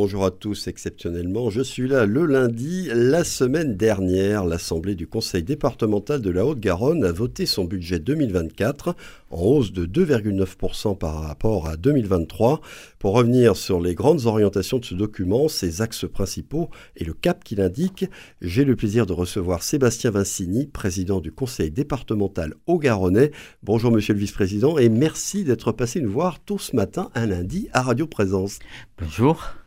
bonjour à tous exceptionnellement. Je suis là le lundi. La semaine dernière, l'Assemblée du Conseil départemental de la Haute-Garonne a voté son budget 2024 en hausse de 2,9% par rapport à 2023. Pour revenir sur les grandes orientations de ce document, ses axes principaux et le cap qu'il indique, j'ai le plaisir de recevoir Sébastien Vincini, président du Conseil départemental Haut-Garonnais. Bonjour monsieur le vice-président et merci d'être passé nous voir tout ce matin un lundi à Radio Présence. Bonjour.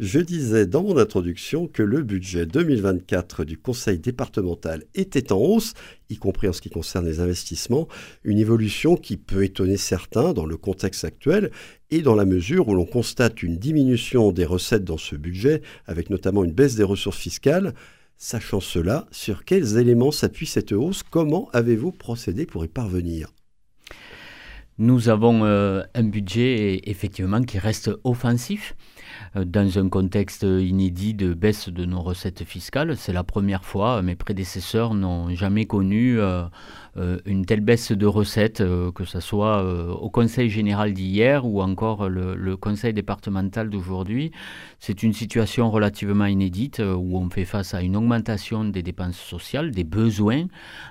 Je disais dans mon introduction que le budget 2024 du Conseil départemental était en hausse, y compris en ce qui concerne les investissements, une évolution qui peut étonner certains dans le contexte actuel et dans la mesure où l'on constate une diminution des recettes dans ce budget, avec notamment une baisse des ressources fiscales. Sachant cela, sur quels éléments s'appuie cette hausse? Comment avez-vous procédé pour y parvenir? Nous avons euh, un budget effectivement qui reste offensif. Euh, dans un contexte inédit de baisse de nos recettes fiscales. C'est la première fois, mes prédécesseurs n'ont jamais connu euh, euh, une telle baisse de recettes, que ce soit au Conseil général d'hier ou encore le, Conseil départemental d'aujourd'hui. C'est une situation relativement inédite où on fait face à une augmentation des dépenses sociales, des besoins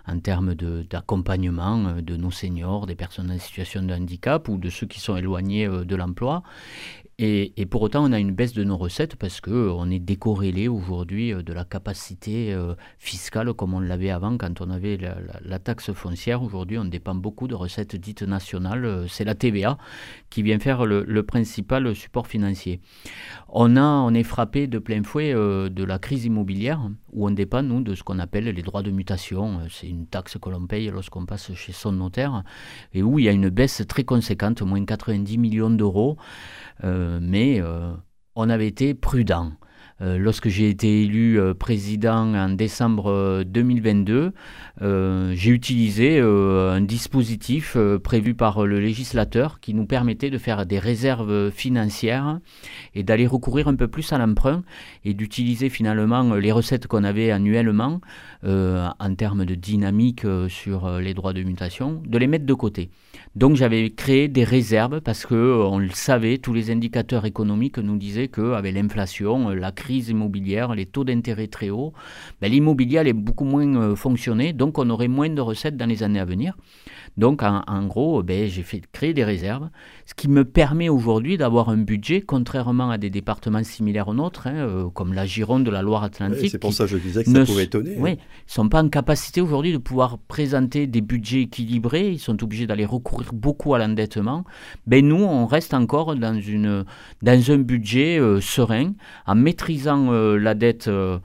en termes d'accompagnement de, de nos seniors, des personnes en situation de handicap ou de ceux qui sont éloignés de l'emploi. Et, pour autant, on a une baisse de nos recettes parce qu'on est décorrélé aujourd'hui euh, de la capacité euh, fiscale comme on l'avait avant quand on avait la, taxe foncière. Aujourd'hui, on dépend beaucoup de recettes dites nationales. Euh, c'est la TVA qui vient faire le, principal support financier. On, a, on est frappé de plein fouet de la crise immobilière où on dépend, nous, de ce qu'on appelle les droits de mutation. C'est une taxe que l'on paye lorsqu'on passe chez son notaire et où il y a une baisse très conséquente, moins 90 millions d'euros. Euh, mais euh, on avait été prudent. Euh, lorsque j'ai été élu président en décembre 2022, j'ai utilisé un dispositif prévu par le législateur qui nous permettait de faire des réserves financières et d'aller recourir un peu plus à l'emprunt et d'utiliser finalement les recettes qu'on avait annuellement en termes de dynamique sur les droits de mutation, de les mettre de côté. Donc j'avais créé des réserves parce que euh, on le savait, tous les indicateurs économiques nous disaient qu'avec l'inflation, euh, la crise immobilière, les taux d'intérêt très hauts, ben, l'immobilier allait beaucoup moins euh, fonctionner, donc on aurait moins de recettes dans les années à venir. Donc en, gros, ben, j'ai fait créer des réserves, ce qui me permet aujourd'hui d'avoir un budget, contrairement à des départements similaires aux nôtres, hein, comme la Gironde de la Loire-Atlantique. c'est pour ça que je disais que ça pouvait étonner. Oui, ils ne sont pas en capacité aujourd'hui de pouvoir présenter des budgets équilibrés, ils sont obligés d'aller recourir beaucoup à l'endettement, ben nous, on reste encore dans, une, dans un budget euh, serein, en maîtrisant euh, la dette euh,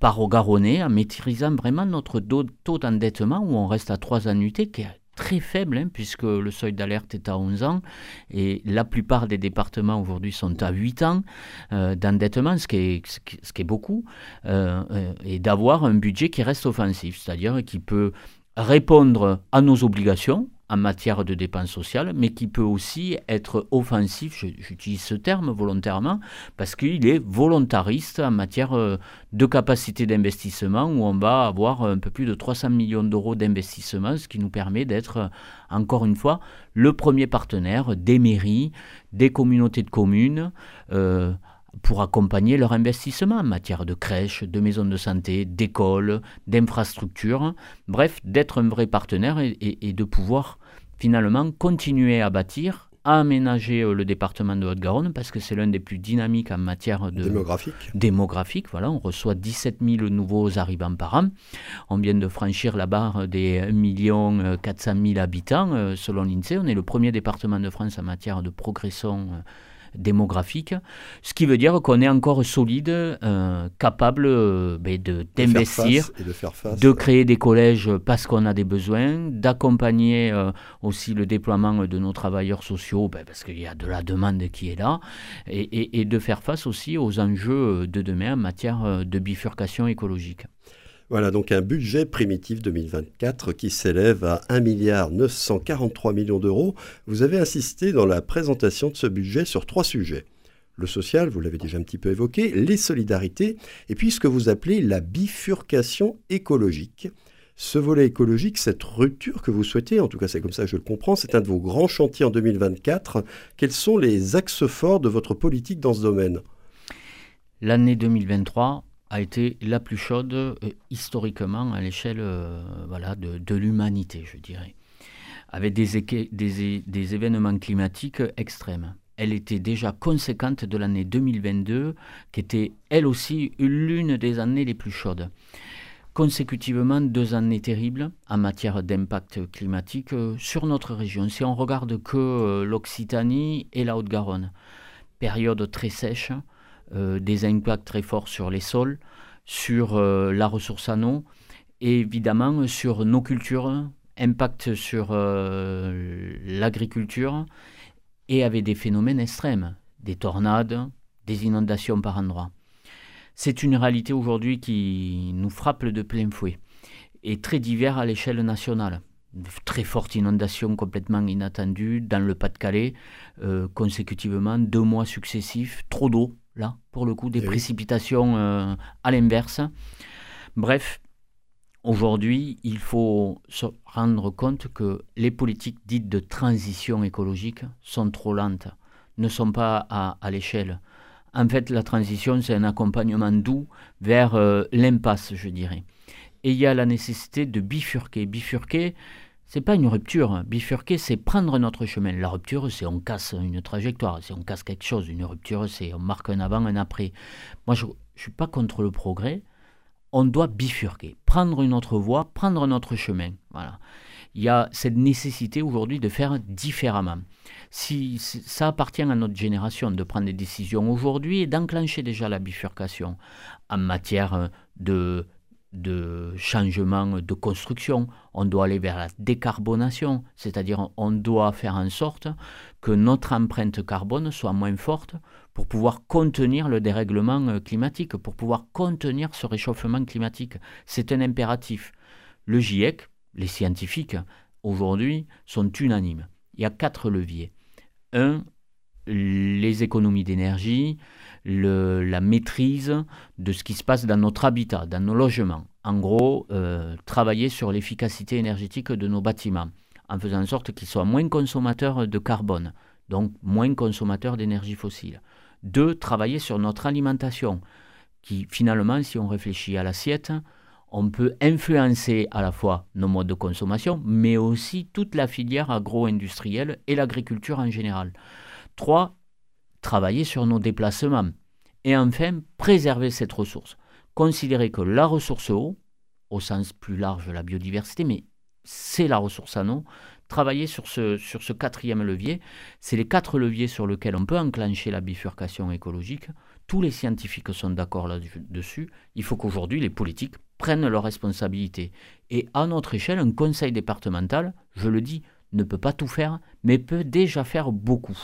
par au en maîtrisant vraiment notre taux d'endettement, où on reste à trois annuités, qui est très faible, hein, puisque le seuil d'alerte est à 11 ans, et la plupart des départements aujourd'hui sont à 8 ans d'endettement, ce qui est beaucoup, et d'avoir un budget qui reste offensif, c'est-à-dire qui peut répondre à nos obligations, en matière de dépenses sociales, mais qui peut aussi être offensif, j'utilise ce terme volontairement, parce qu'il est volontariste en matière euh, de capacité d'investissement, où on va avoir un peu plus de 300 millions d'euros d'investissement, ce qui nous permet d'être, euh, encore une fois, le premier partenaire des mairies, des communautés de communes, euh, pour accompagner leur investissement en matière de crèches, de maisons de santé, d'écoles, d'infrastructures, bref, d'être un vrai partenaire et, de pouvoir finalement continuer à bâtir à aménager euh, le département de Haute-Garonne parce que c'est l'un des plus dynamiques en matière de démographique. démographique. Voilà, on reçoit 17 000 nouveaux arrivants par an. On vient de franchir la barre des 1 400 000 habitants euh, selon l'INSEE. On est le premier département de France en matière de progression euh, démographique, ce qui veut dire qu'on est encore solide, euh, capable euh, ben, d'investir, de, de, créer des collèges parce qu'on a des besoins, d'accompagner euh, aussi le déploiement de nos travailleurs sociaux ben, parce qu'il y a de la demande qui est là, et, et de faire face aussi aux enjeux de demain en matière de bifurcation écologique. Voilà donc un budget primitif 2024 qui s'élève à 1 milliard 943 millions d'euros. Vous avez insisté dans la présentation de ce budget sur trois sujets. Le social, vous l'avez déjà un petit peu évoqué, les solidarités, et puis ce que vous appelez la bifurcation écologique. Ce volet écologique, cette rupture que vous souhaitez, en tout cas c'est comme ça que je le comprends, c'est un de vos grands chantiers en 2024. Quels sont les axes forts de votre politique dans ce domaine? L'année 2023 a été la plus chaude euh, historiquement à l'échelle euh, voilà, de, l'humanité, je dirais, avec des, événements climatiques extrêmes. Elle était déjà conséquente de l'année 2022, qui était elle aussi l'une des années les plus chaudes. Consécutivement deux années terribles en matière d'impact climatique euh, sur notre région. Si on regarde que l'Occitanie et la Haute-Garonne, période très sèche, des impacts très forts sur les sols, sur la ressource en eau, et évidemment sur nos cultures, impact sur l'agriculture, et avec des phénomènes extrêmes, des tornades, des inondations par endroits. C'est une réalité aujourd'hui qui nous frappe de plein fouet et très divers à l'échelle nationale. très forte inondation complètement inattendue dans le Pas-de-Calais, euh, consécutivement deux mois successifs, trop d'eau, là, pour le coup, des eh précipitations euh, à l'inverse. Bref, aujourd'hui, il faut se rendre compte que les politiques dites de transition écologique sont trop lentes, ne sont pas à l'échelle en fait, la transition, c'est un accompagnement doux vers euh, l'impasse, je dirais. Et il y a la nécessité de bifurquer. Bifurquer, c'est pas une rupture. Bifurquer, c'est prendre notre chemin. La rupture, c'est on casse une trajectoire, c'est on casse quelque chose. Une rupture, c'est on marque un avant, un après. Moi, je ne suis pas contre le progrès. On doit bifurquer, prendre une autre voie, prendre notre chemin. Voilà. Il y a cette nécessité aujourd'hui de faire différemment si ça appartient à notre génération de prendre des décisions aujourd'hui et d'enclencher déjà la bifurcation en matière de, de changement de construction. On doit aller vers la décarbonation, c'est-à-dire on doit faire en sorte que notre empreinte carbone soit moins forte pour pouvoir contenir le dérèglement euh, climatique, pour pouvoir contenir ce réchauffement climatique. C'est un impératif. Le GIEC, les scientifiques, aujourd'hui, sont unanimes. Il y a quatre leviers. Un, les économies d'énergie, la maîtrise de ce qui se passe dans notre habitat, dans nos logements. En gros, euh, travailler sur l'efficacité énergétique de nos bâtiments, en faisant en sorte qu'ils soient moins consommateurs de carbone, donc moins consommateurs d'énergie fossile. Deux, travailler sur notre alimentation, qui finalement, si on réfléchit à l'assiette, on peut influencer à la fois nos modes de consommation, mais aussi toute la filière agro-industrielle et l'agriculture en général. Trois, travailler sur nos déplacements. Et enfin, préserver cette ressource. Considérer que la ressource eau, au sens plus large de la biodiversité, mais c'est la ressource en eau, travailler sur ce, sur ce quatrième levier, c'est les quatre leviers sur lesquels on peut enclencher la bifurcation écologique. Tous les scientifiques sont d'accord là-dessus. Il faut qu'aujourd'hui les politiques prennent leurs responsabilités. Et à notre échelle, un conseil départemental, je le dis, ne peut pas tout faire, mais peut déjà faire beaucoup.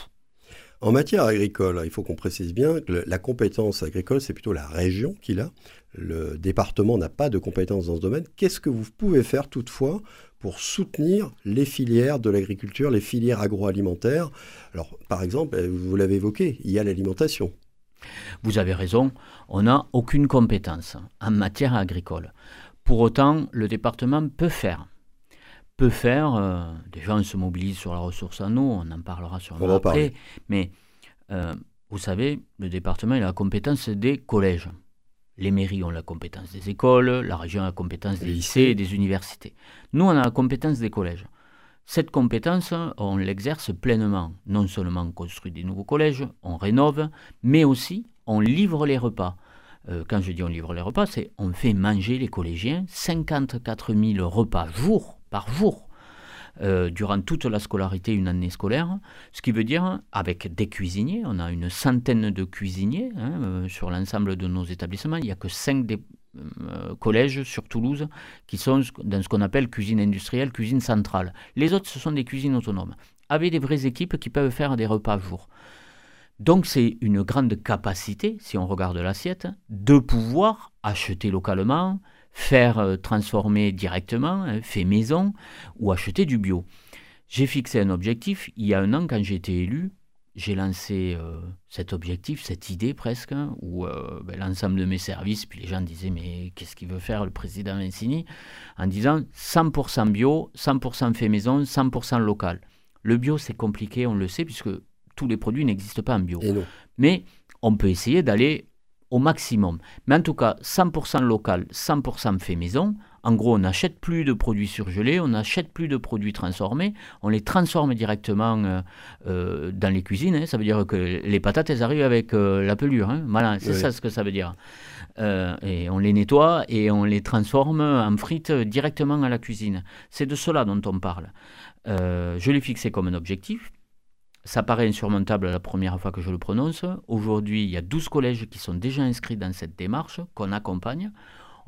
En matière agricole, il faut qu'on précise bien que la compétence agricole, c'est plutôt la région qui l'a. Le département n'a pas de compétence dans ce domaine. Qu'est-ce que vous pouvez faire toutefois pour soutenir les filières de l'agriculture, les filières agroalimentaires? Alors, par exemple, vous l'avez évoqué, il y a l'alimentation. Vous avez raison, on n'a aucune compétence en matière agricole. Pour autant, le département peut faire. Peut faire, euh, déjà on se mobilise sur la ressource en eau, on en parlera sur le après, mais euh, vous savez, le département a la compétence des collèges. Les mairies ont la compétence des écoles, la région a la compétence des lycées et des universités. Nous, on a la compétence des collèges. Cette compétence, on l'exerce pleinement. Non seulement on construit des nouveaux collèges, on rénove, mais aussi on livre les repas. Euh, quand je dis on livre les repas, c'est on fait manger les collégiens 54 000 repas jour par jour. Euh, durant toute la scolarité, une année scolaire, ce qui veut dire avec des cuisiniers, on a une centaine de cuisiniers hein, euh, sur l'ensemble de nos établissements, il n'y a que 5 des, euh, collèges sur Toulouse qui sont dans ce qu'on appelle cuisine industrielle, cuisine centrale. Les autres, ce sont des cuisines autonomes, avec des vraies équipes qui peuvent faire des repas jour. Donc c'est une grande capacité, si on regarde l'assiette, de pouvoir acheter localement, faire euh, transformer directement, hein, fait maison, ou acheter du bio. J'ai fixé un objectif, il y a un an quand j'ai été élu, j'ai lancé euh, cet objectif, cette idée presque, hein, où euh, ben, l'ensemble de mes services, puis les gens disaient mais qu'est-ce qu'il veut faire le président Vincini En disant 100% bio, 100% fait maison, 100% local. Le bio c'est compliqué, on le sait, puisque tous les produits n'existent pas en bio. Mais on peut essayer d'aller au maximum. Mais en tout cas, 100% local, 100% fait maison, en gros, on n'achète plus de produits surgelés, on n'achète plus de produits transformés, on les transforme directement euh, euh, dans les cuisines. Hein. Ça veut dire que les patates, elles arrivent avec euh, la pelure. Hein. Voilà, c'est ça ce que ça veut dire. et on les nettoie et on les transforme en frites directement à la cuisine. C'est de cela dont on parle. je l'ai fixé comme un objectif. Ça paraît insurmontable la première fois que je le prononce. Aujourd'hui, il y a 12 collèges qui sont déjà inscrits dans cette démarche, qu'on accompagne.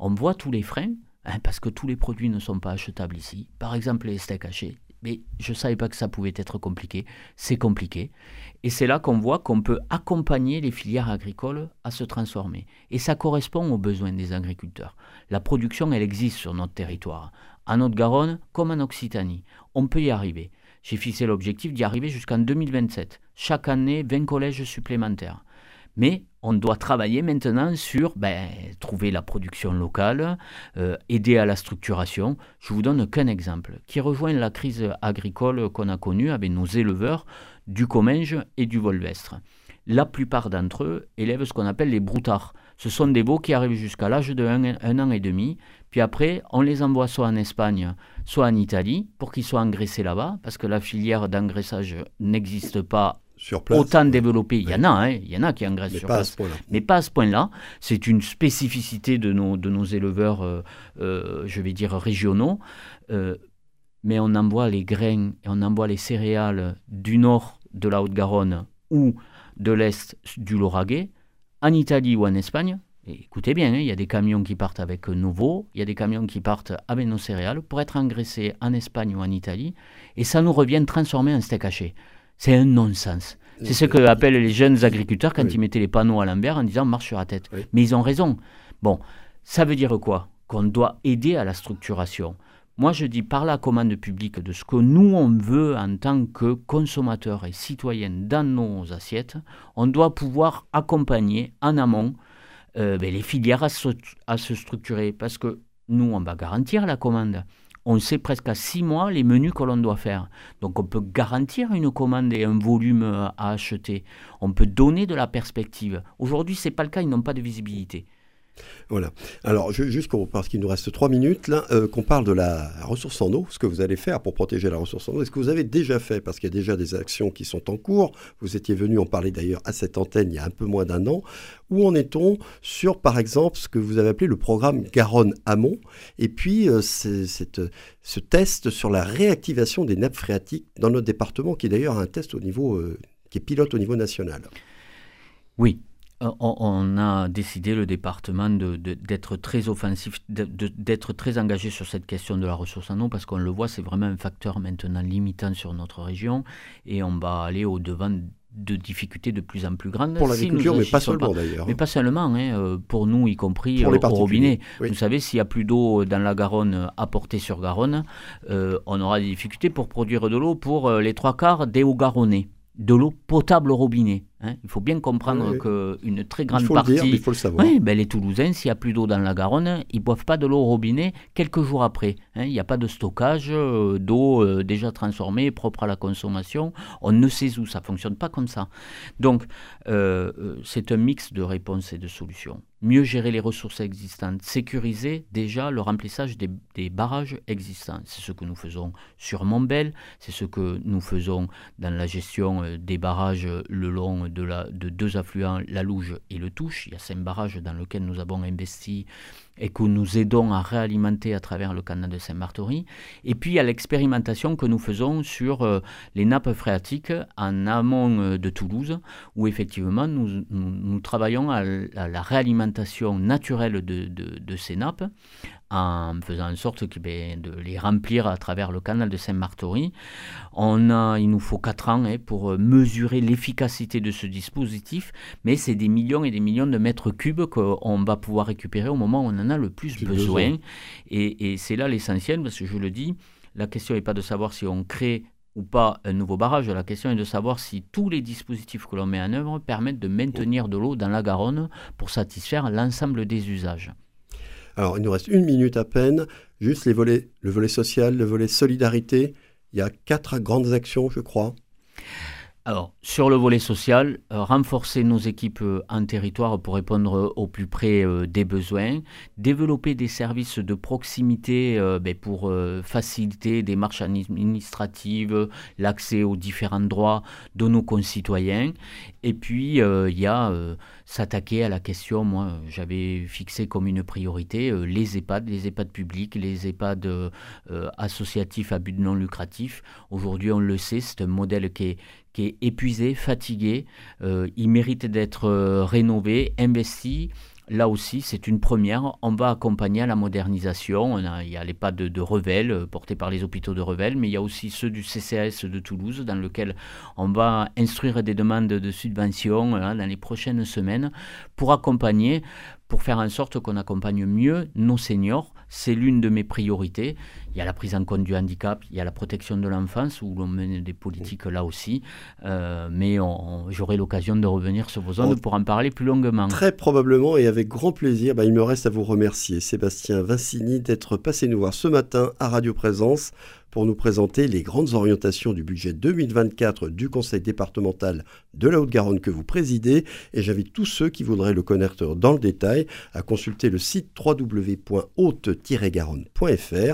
On voit tous les freins. Hein, parce que tous les produits ne sont pas achetables ici. Par exemple, les steaks hachés. Mais je ne savais pas que ça pouvait être compliqué. C'est compliqué. Et c'est là qu'on voit qu'on peut accompagner les filières agricoles à se transformer. Et ça correspond aux besoins des agriculteurs. La production, elle existe sur notre territoire. En Haute-Garonne comme en Occitanie. On peut y arriver. J'ai fixé l'objectif d'y arriver jusqu'en 2027. Chaque année, 20 collèges supplémentaires. Mais on doit travailler maintenant sur ben, trouver la production locale, euh, aider à la structuration. Je vous donne qu'un exemple qui rejoint la crise agricole qu'on a connue avec nos éleveurs du Comminges et du Volvestre. La plupart d'entre eux élèvent ce qu'on appelle les broutards. Ce sont des veaux qui arrivent jusqu'à l'âge de un, an et demi. Puis après, on les envoie soit en Espagne, soit en Italie pour qu'ils soient engraissés là-bas, parce que la filière d'engraissage n'existe pas autant développé. Il y en a, hein, il y en a qui engraissent sur place. mais pas à ce point-là. C'est une spécificité de nos, de nos éleveurs, euh, euh, je vais dire, régionaux. Euh, mais on envoie les grains et on envoie les céréales du nord de la Haute-Garonne ou de l'est du Lauragais, en Italie ou en Espagne. écoutez bien, hein, il y a des camions qui partent avec nos veaux, il y a des camions qui partent avec nos céréales pour être engraissés en Espagne ou en Italie, et ça nous revient transformer en steak haché. C'est un non-sens. C'est ce que appellent les jeunes agriculteurs quand ils mettaient les panneaux à l'envers en disant marche sur la tête. Mais ils ont raison. Bon, ça veut dire quoi? Qu'on doit aider à la structuration. Moi, je dis par la commande publique de ce que nous, on veut en tant que consommateurs et citoyens dans nos assiettes, on doit pouvoir accompagner en amont euh, ben, les filières à se structurer. Parce que nous, on va garantir la commande on sait presque à six mois les menus que l'on doit faire. Donc on peut garantir une commande et un volume à acheter. On peut donner de la perspective. Aujourd'hui, ce n'est pas le cas, ils n'ont pas de visibilité. Voilà. Alors, juste parce qu'il nous reste trois minutes, euh, qu'on parle de la ressource en eau, ce que vous allez faire pour protéger la ressource en eau. Est-ce que vous avez déjà fait Parce qu'il y a déjà des actions qui sont en cours. Vous étiez venu en parler d'ailleurs à cette antenne il y a un peu moins d'un an. Où en est-on sur, par exemple, ce que vous avez appelé le programme Garonne-Amont Et puis, euh, ce test sur la réactivation des nappes phréatiques dans notre département, qui est d'ailleurs un test euh, qui est pilote au niveau national? Oui, on, a décidé, le département, d'être très offensif, d'être très engagé sur cette question de la ressource en eau, parce qu'on le voit, c'est vraiment un facteur maintenant limitant sur notre région, et on va aller au-devant de difficultés de plus en plus grandes. Pour l'agriculture, mais pas seulement d'ailleurs. Mais pas seulement, hein, euh, pour nous y compris pour euh, au robinet. Vous savez, s'il n'y a plus d'eau dans la Garonne apportée sur Garonne, on aura des difficultés pour produire de l'eau pour les trois quarts des hauts garonnais de l'eau potable au robinet. Hein. Il faut bien comprendre qu'une très grande partie. il faut le savoir. Oui, ben les Toulousains, s'il n'y a plus d'eau dans la Garonne, ils ne boivent pas de l'eau au robinet quelques jours après. Hein. Il n'y a pas de stockage euh, d'eau euh, déjà transformée, propre à la consommation. On ne sait où, ça ne fonctionne pas comme ça. Donc, euh, c'est un mix de réponses et de solutions mieux gérer les ressources existantes, sécuriser déjà le remplissage des, barrages existants. C'est ce que nous faisons sur Montbel, c'est ce que nous faisons dans la gestion des barrages le long de, deux affluents, la Louge et le Touche. Il y a cinq barrages dans lesquels nous avons investi et que nous aidons à réalimenter à travers le canal de Saint-Martory. Et puis a l'expérimentation que nous faisons sur euh, les nappes phréatiques en amont euh, de Toulouse, où effectivement nous, travaillons à, la réalimentation naturelle de, ces nappes en faisant en sorte que, ben, de les remplir à travers le canal de Saint-Martory. Il nous faut 4 ans hein, pour euh, mesurer l'efficacité de ce dispositif, mais c'est des millions et des millions de mètres cubes qu'on va pouvoir récupérer au moment où on en a le plus besoin. Et, et c'est là l'essentiel, parce que je le dis, la question n'est pas de savoir si on crée ou pas un nouveau barrage. La question est de savoir si tous les dispositifs que l'on met en œuvre permettent de maintenir de l'eau dans la Garonne pour satisfaire l'ensemble des usages. Alors, il nous reste une minute à peine. Juste les volets, le volet social, le volet solidarité. Il y a quatre grandes actions, je crois. Alors, sur le volet social, euh, renforcer nos équipes euh, en territoire pour répondre au plus près euh, des besoins, développer des services de proximité ben, pour faciliter des marches administratives, l'accès aux différents droits de nos concitoyens. Et puis, il y a s'attaquer à la question, moi j'avais fixé comme une priorité les EHPAD, les EHPAD publics, les EHPAD associatifs à but non lucratif. Aujourd'hui, on le sait, c'est un modèle qui est épuisé, fatigué. Euh, il mérite d'être euh, rénové, investi. Là aussi, c'est une première. On va accompagner à la modernisation. il y a les pas de, Revel, euh, portés par les hôpitaux de Revel, mais il y a aussi ceux du CCAS de Toulouse, dans lequel on va instruire des demandes de subvention hein, dans les prochaines semaines pour accompagner, pour faire en sorte qu'on accompagne mieux nos seniors. C'est l'une de mes priorités. Il y a la prise en compte du handicap, il y a la protection de l'enfance, où l'on mène des politiques là aussi. Euh, mais j'aurai l'occasion de revenir sur vos zones pour en parler plus longuement. Très probablement et avec grand plaisir. Bah, il me reste à vous remercier, Sébastien Vincini, d'être passé nous voir ce matin à Radio Présence pour nous présenter les grandes orientations du budget 2024 du Conseil départemental de la Haute-Garonne que vous présidez. Et j'invite tous ceux qui voudraient le connaître dans le détail à consulter le site www.haute-garonne.fr